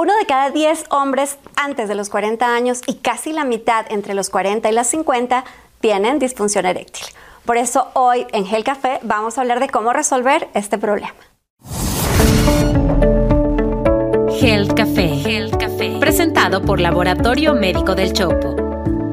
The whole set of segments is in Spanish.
Uno de cada 10 hombres antes de los 40 años y casi la mitad entre los 40 y las 50 tienen disfunción eréctil. Por eso hoy en Gel Café vamos a hablar de cómo resolver este problema. Gel Café. Gel Café. Presentado por Laboratorio Médico del Chopo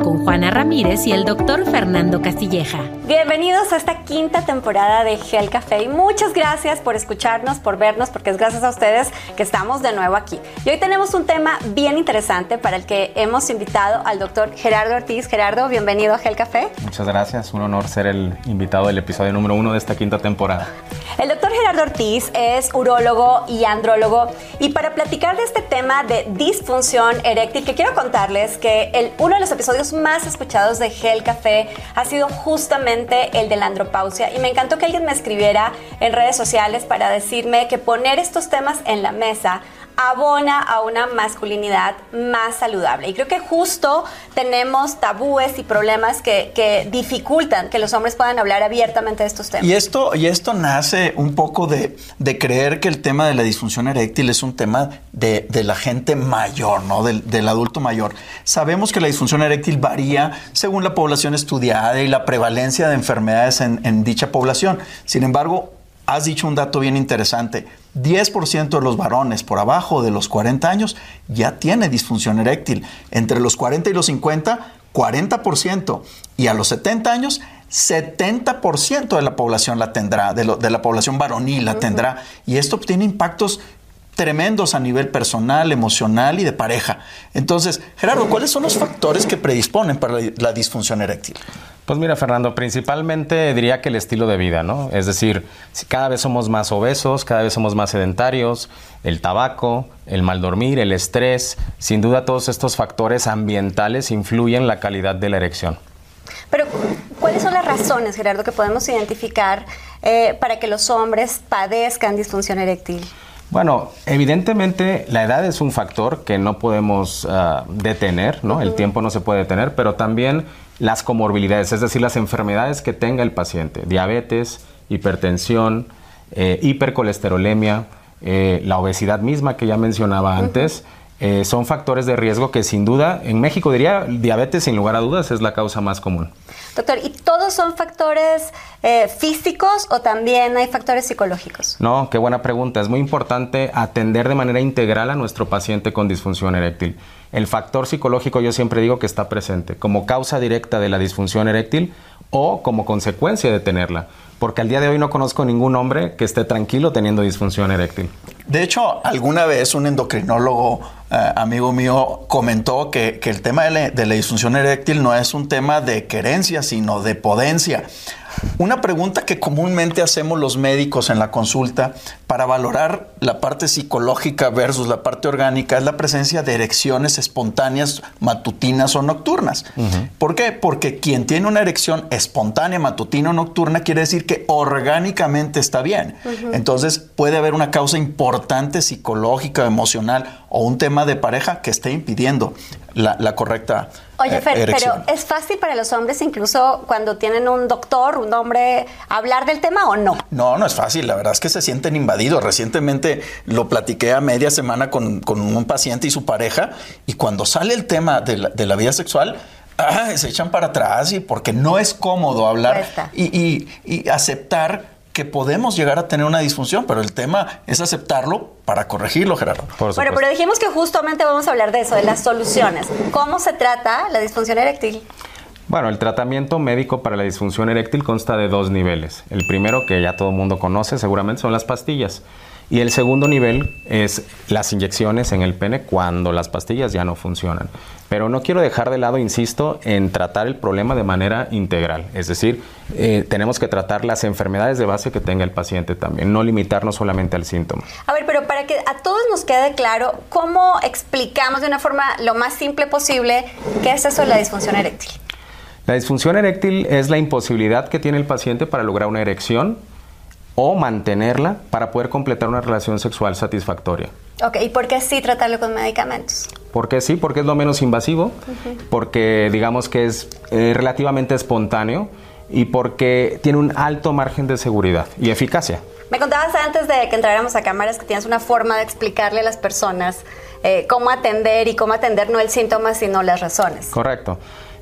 con Juana Ramírez y el doctor Fernando Castilleja. Bienvenidos a esta quinta temporada de Gel Café y muchas gracias por escucharnos, por vernos, porque es gracias a ustedes que estamos de nuevo aquí. Y hoy tenemos un tema bien interesante para el que hemos invitado al doctor Gerardo Ortiz. Gerardo, bienvenido a Gel Café. Muchas gracias, un honor ser el invitado del episodio número uno de esta quinta temporada. El doctor Gerardo Ortiz es urólogo y andrólogo y para platicar de este tema de disfunción eréctil, que quiero contarles que el, uno de los episodios más escuchados de Gel Café ha sido justamente el de la andropausia. Y me encantó que alguien me escribiera en redes sociales para decirme que poner estos temas en la mesa abona a una masculinidad más saludable. Y creo que justo tenemos tabúes y problemas que, dificultan que los hombres puedan hablar abiertamente de estos temas. Y esto, y esto nace un poco de, creer que el tema de la disfunción eréctil es un tema de, la gente mayor, ¿no? Del, adulto mayor. Sabemos que la disfunción eréctil varía según la población estudiada y la prevalencia de enfermedades en, en dicha población. Sin embargo, has dicho un dato bien interesante 10% de los varones por abajo de los 40 años ya tiene disfunción eréctil. Entre los 40 y los 50, 40%. Y a los 70 años, 70% de la población la tendrá, de, la población varonil la tendrá. Y esto tiene impactos tremendos a nivel personal, emocional y de pareja. Entonces, Gerardo, ¿cuáles son los factores que predisponen para la disfunción eréctil? Pues mira, Fernando, principalmente diría que el estilo de vida, ¿no? Es decir, si cada vez somos más obesos, cada vez somos más sedentarios, el tabaco, el mal dormir, el estrés, sin duda todos estos factores ambientales influyen en la calidad de la erección. Pero, ¿cuáles son las razones, Gerardo, que podemos identificar eh, para que los hombres padezcan disfunción eréctil? Bueno, evidentemente la edad es un factor que no podemos ah, detener, ¿no? El tiempo no se puede detener, pero también las comorbilidades, es decir, las enfermedades que tenga el paciente, diabetes, hipertensión, eh, hipercolesterolemia, eh, la obesidad misma que ya mencionaba antes, eh, son factores de riesgo que sin duda, en México diría, diabetes sin lugar a dudas es la causa más común. Doctor, ¿y todos son factores físicos o también hay factores psicológicos? No, qué buena pregunta. Es muy importante atender de manera integral a nuestro paciente con disfunción eréctil. El factor psicológico yo siempre digo que está presente como causa directa de la disfunción eréctil o como consecuencia de tenerla. Porque al día de hoy no conozco ningún hombre que esté tranquilo teniendo disfunción eréctil. De hecho, alguna vez un endocrinólogo eh, amigo mío comentó que, el tema de la, de la disfunción eréctil no es un tema de querencia, sino de potencia. Una pregunta que comúnmente hacemos los médicos en la consulta para valorar la parte psicológica versus la parte orgánica es la presencia de erecciones espontáneas matutinas o nocturnas. ¿Por qué? Porque quien tiene una erección espontánea, matutina o nocturna quiere decir que orgánicamente está bien. Entonces puede haber una causa importante psicológica, emocional o un tema de pareja que esté impidiendo la, correcta Oye, Fer, eh, pero ¿es fácil para los hombres incluso cuando tienen un doctor, un hombre, hablar del tema o no? No, no es fácil. La verdad es que se sienten invadidos. Recientemente lo platiqué a media semana con, un paciente y su pareja y cuando sale el tema de la, vida sexual, ah, se echan para atrás y porque no es cómodo hablar y, y aceptar que podemos llegar a tener una disfunción, pero el tema es aceptarlo para corregirlo, Gerardo. bueno, pero dijimos que justamente vamos a hablar de eso, de las soluciones. ¿Cómo se trata la disfunción eréctil? Bueno, el tratamiento médico para la disfunción eréctil consta de dos niveles. El primero, que ya todo el mundo conoce seguramente, son las pastillas. Y el segundo nivel es las inyecciones en el pene cuando las pastillas ya no funcionan. Pero no quiero dejar de lado, insisto, en tratar el problema de manera integral. Es decir, eh, tenemos que tratar las enfermedades de base que tenga el paciente también, no limitarnos solamente al síntoma. A ver, pero para que a todos nos quede claro, ¿cómo explicamos de una forma lo más simple posible qué es eso de la disfunción eréctil? La disfunción eréctil es la imposibilidad que tiene el paciente para lograr una erección o mantenerla para poder completar una relación sexual satisfactoria. Ok, ¿y por qué sí tratarlo con medicamentos? Porque sí, porque es lo menos invasivo, porque digamos que es eh, relativamente espontáneo y porque tiene un alto margen de seguridad y eficacia. Me contabas antes de que entráramos a cámaras que tienes una forma de explicarle a las personas eh, cómo atender y cómo atender no el síntoma, sino las razones. Correcto.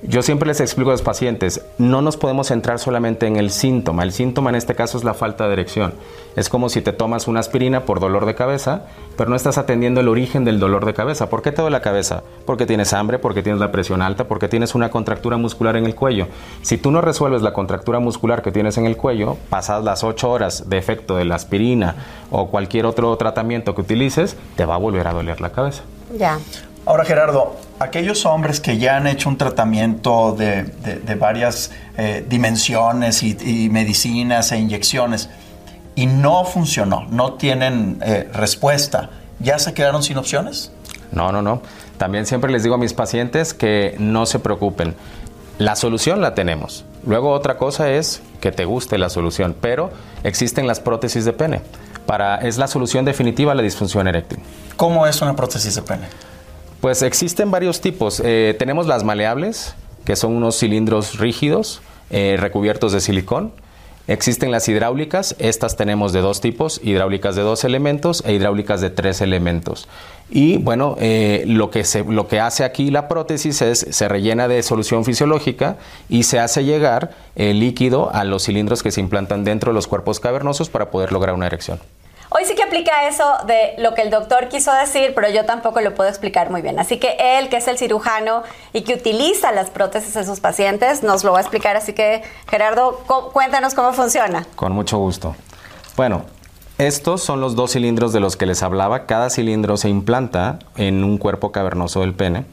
Yo siempre les explico a los pacientes, no nos podemos centrar solamente en el síntoma. El síntoma en este caso es la falta de erección. Es como si te tomas una aspirina por dolor de cabeza, pero no estás atendiendo el origen del dolor de cabeza. ¿Por qué te duele la cabeza? Porque tienes hambre, porque tienes la presión alta, porque tienes una contractura muscular en el cuello. Si tú no resuelves la contractura muscular que tienes en el cuello, pasas las 8 horas de efecto de la aspirina o cualquier otro tratamiento que utilices, te va a volver a doler la cabeza. Ya. Ahora, Gerardo, aquellos hombres que ya han hecho un tratamiento de, varias eh, dimensiones y, medicinas e inyecciones y no funcionó, no tienen eh, respuesta, ¿ya se quedaron sin opciones? No, no, no. También siempre les digo a mis pacientes que no se preocupen. La solución la tenemos. Luego otra cosa es que te guste la solución, pero existen las prótesis de pene. Para, es la solución definitiva a la disfunción eréctil. ¿Cómo es una prótesis de pene? Pues existen varios tipos. Eh, tenemos las maleables, que son unos cilindros rígidos eh, recubiertos de silicón. Existen las hidráulicas, estas tenemos de dos tipos, hidráulicas de dos elementos e hidráulicas de tres elementos. Y bueno, eh, lo, que lo que hace aquí la prótesis es, se rellena de solución fisiológica y se hace llegar el líquido a los cilindros que se implantan dentro de los cuerpos cavernosos para poder lograr una erección. Hoy sí que aplica eso de lo que el doctor quiso decir, pero yo tampoco lo puedo explicar muy bien. Así que él, que es el cirujano y que utiliza las prótesis en sus pacientes, nos lo va a explicar. Así que, Gerardo, cuéntanos cómo funciona. Con mucho gusto. Bueno, estos son los dos cilindros de los que les hablaba. Cada cilindro se implanta en un cuerpo cavernoso del pene.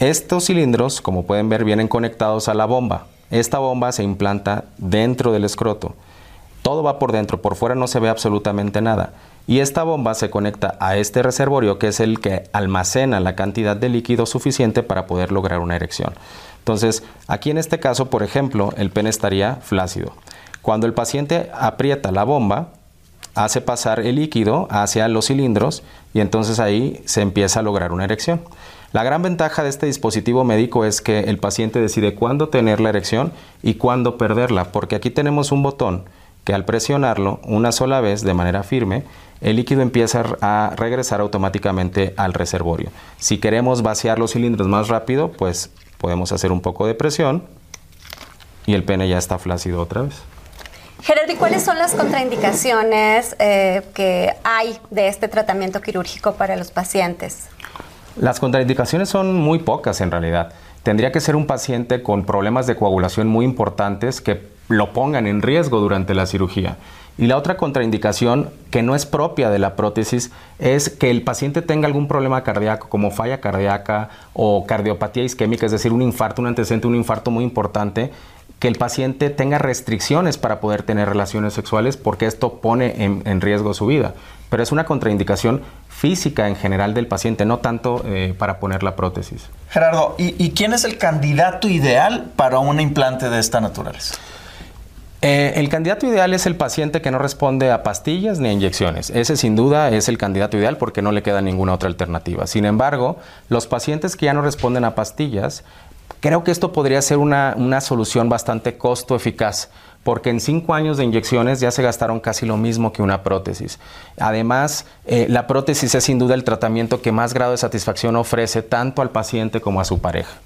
Estos cilindros, como pueden ver, vienen conectados a la bomba. Esta bomba se implanta dentro del escroto. Todo va por dentro, por fuera no se ve absolutamente nada. Y esta bomba se conecta a este reservorio que es el que almacena la cantidad de líquido suficiente para poder lograr una erección. Entonces, aquí en este caso, por ejemplo, el pene estaría flácido. Cuando el paciente aprieta la bomba, hace pasar el líquido hacia los cilindros y entonces ahí se empieza a lograr una erección. La gran ventaja de este dispositivo médico es que el paciente decide cuándo tener la erección y cuándo perderla, porque aquí tenemos un botón que al presionarlo una sola vez de manera firme, el líquido empieza a regresar automáticamente al reservorio. Si queremos vaciar los cilindros más rápido, pues podemos hacer un poco de presión y el pene ya está flácido otra vez. Gerardo, ¿y cuáles son las contraindicaciones eh, que hay de este tratamiento quirúrgico para los pacientes? Las contraindicaciones son muy pocas en realidad. Tendría que ser un paciente con problemas de coagulación muy importantes que lo pongan en riesgo durante la cirugía. Y la otra contraindicación que no es propia de la prótesis es que el paciente tenga algún problema cardíaco como falla cardíaca o cardiopatía isquémica, es decir, un infarto, un antecedente, un infarto muy importante, que el paciente tenga restricciones para poder tener relaciones sexuales porque esto pone en, riesgo su vida. Pero es una contraindicación física en general del paciente, no tanto eh, para poner la prótesis. Gerardo, ¿y quién es el candidato ideal para un implante de esta naturaleza? Eh, el candidato ideal es el paciente que no responde a pastillas ni a inyecciones. Ese sin duda es el candidato ideal porque no le queda ninguna otra alternativa. Sin embargo, los pacientes que ya no responden a pastillas, creo que esto podría ser una, solución bastante costo eficaz porque en cinco años de inyecciones ya se gastaron casi lo mismo que una prótesis. Además, eh, la prótesis es sin duda el tratamiento que más grado de satisfacción ofrece tanto al paciente como a su pareja.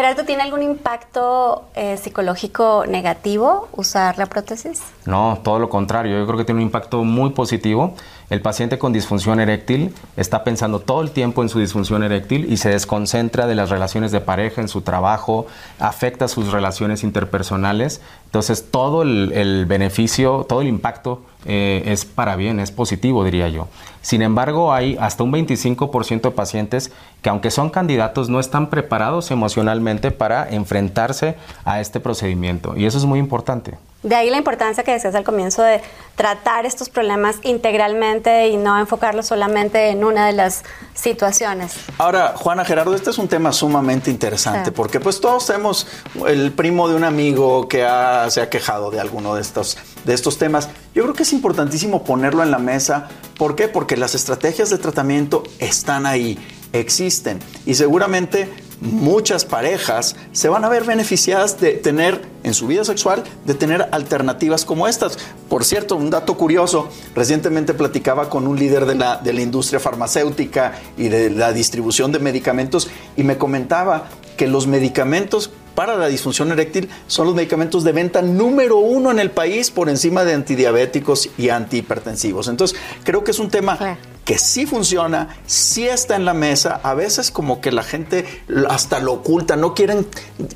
Gerardo, ¿tiene algún impacto eh, psicológico negativo usar la prótesis? No, todo lo contrario. Yo creo que tiene un impacto muy positivo. El paciente con disfunción eréctil está pensando todo el tiempo en su disfunción eréctil y se desconcentra de las relaciones de pareja, en su trabajo, afecta sus relaciones interpersonales. Entonces, todo el, el beneficio, todo el impacto eh, es para bien, es positivo, diría yo. Sin embargo, hay hasta un 25% de pacientes que aunque son candidatos, no están preparados emocionalmente para enfrentarse a este procedimiento. Y eso es muy importante. De ahí la importancia que decías al comienzo de tratar estos problemas integralmente y no enfocarlos solamente en una de las situaciones. Ahora, Juana Gerardo, este es un tema sumamente interesante porque pues todos tenemos el primo de un amigo que se ha quejado de alguno de estos, de estos temas. Yo creo que es importantísimo ponerlo en la mesa. ¿Por qué? Porque las estrategias de tratamiento están ahí, existen y seguramente muchas parejas se van a ver beneficiadas de tener en su vida sexual, de tener alternativas como estas. Por cierto, un dato curioso, recientemente platicaba con un líder de la, de la industria farmacéutica y de la distribución de medicamentos y me comentaba que los medicamentos para la disfunción eréctil son los medicamentos de venta número uno en el país por encima de antidiabéticos y antihipertensivos. Entonces, creo que es un tema que sí funciona, sí está en la mesa, a veces como que la gente hasta lo oculta, no quieren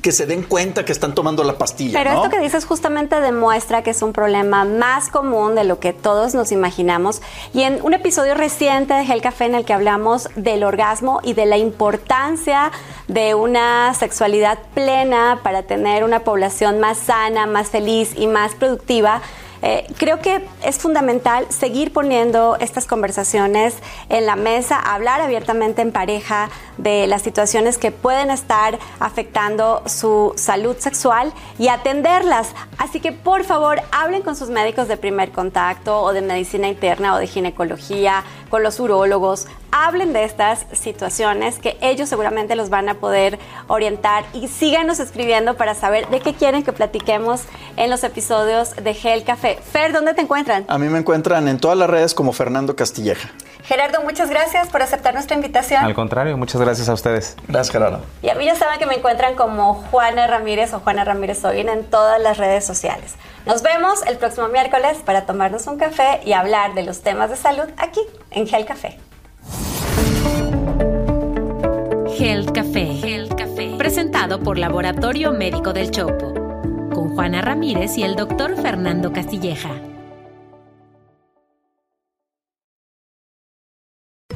que se den cuenta que están tomando la pastilla. Pero esto que dices justamente demuestra que es un problema más común de lo que todos nos imaginamos. Y en un episodio reciente de Gel Café en el que hablamos del orgasmo y de la importancia de una sexualidad plena para tener una población más sana, más feliz y más productiva, eh, creo que es fundamental seguir poniendo estas conversaciones en la mesa, hablar abiertamente en pareja de las situaciones que pueden estar afectando su salud sexual y atenderlas. Así que por favor hablen con sus médicos de primer contacto o de medicina interna o de ginecología, con los urólogos, hablen de estas situaciones que ellos seguramente los van a poder orientar y síganos escribiendo para saber de qué quieren que platiquemos en los episodios de Gel Café. Fer, ¿dónde te encuentran? A mí me encuentran en todas las redes como Fernando Castilleja. Gerardo, muchas gracias por aceptar nuestra invitación. Al contrario, muchas gracias a ustedes. Gracias, Gerardo. Y a mí ya saben que me encuentran como Juana Ramírez o Juana Ramírez Oguín en todas las redes sociales. Nos vemos el próximo miércoles para tomarnos un café y hablar de los temas de salud aquí en Gel Café. Health Café. Health Café. Presentado por Laboratorio Médico del Chopo. Con Juana Ramírez y el doctor Fernando Castilleja.